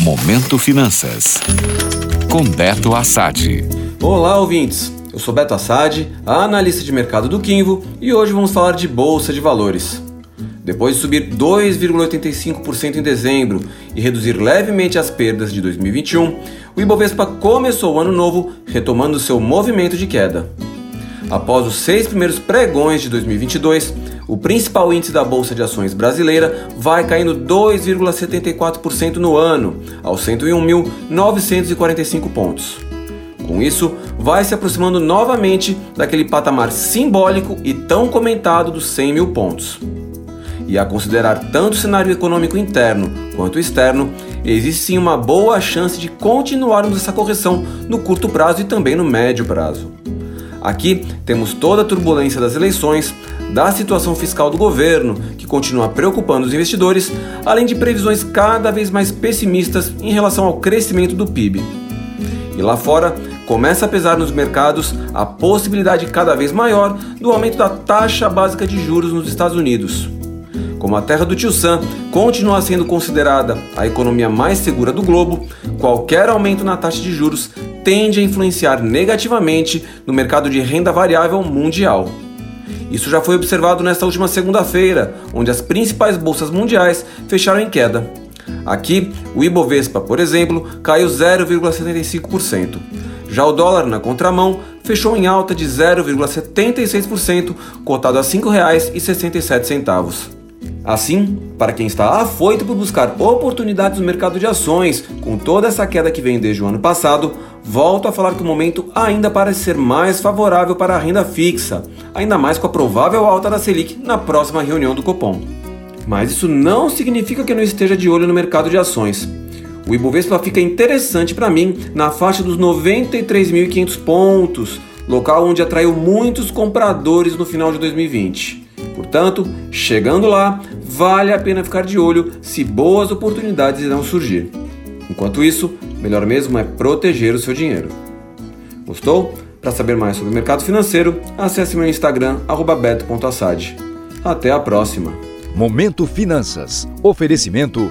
Momento Finanças. Com Beto Assad. Olá, ouvintes. Eu sou Beto Assad, analista de mercado do Quinvo, e hoje vamos falar de bolsa de valores. Depois de subir 2,85% em dezembro e reduzir levemente as perdas de 2021, o Ibovespa começou o ano novo retomando seu movimento de queda. Após os seis primeiros pregões de 2022, o principal índice da Bolsa de Ações brasileira vai caindo 2,74% no ano, aos 101.945 pontos. Com isso, vai se aproximando novamente daquele patamar simbólico e tão comentado dos 100 mil pontos. E a considerar tanto o cenário econômico interno quanto externo, existe sim uma boa chance de continuarmos essa correção no curto prazo e também no médio prazo. Aqui temos toda a turbulência das eleições, da situação fiscal do governo, que continua preocupando os investidores, além de previsões cada vez mais pessimistas em relação ao crescimento do PIB. E lá fora, começa a pesar nos mercados a possibilidade cada vez maior do aumento da taxa básica de juros nos Estados Unidos. Como a terra do Tio Sam continua sendo considerada a economia mais segura do globo, qualquer aumento na taxa de juros tende a influenciar negativamente no mercado de renda variável mundial. Isso já foi observado nesta última segunda-feira, onde as principais bolsas mundiais fecharam em queda. Aqui, o Ibovespa, por exemplo, caiu 0,75%. Já o dólar na contramão fechou em alta de 0,76%, cotado a R$ 5,67. Assim, para quem está afoito por buscar oportunidades no mercado de ações, com toda essa queda que vem desde o ano passado, volto a falar que o momento ainda parece ser mais favorável para a renda fixa, ainda mais com a provável alta da Selic na próxima reunião do Copom. Mas isso não significa que eu não esteja de olho no mercado de ações. O Ibovespa fica interessante para mim na faixa dos 93.500 pontos, local onde atraiu muitos compradores no final de 2020. Portanto, chegando lá, vale a pena ficar de olho se boas oportunidades irão surgir. Enquanto isso, melhor mesmo é proteger o seu dinheiro. Gostou? Para saber mais sobre o mercado financeiro, acesse meu Instagram @beto.assad. Até a próxima. Momento Finanças. Oferecimento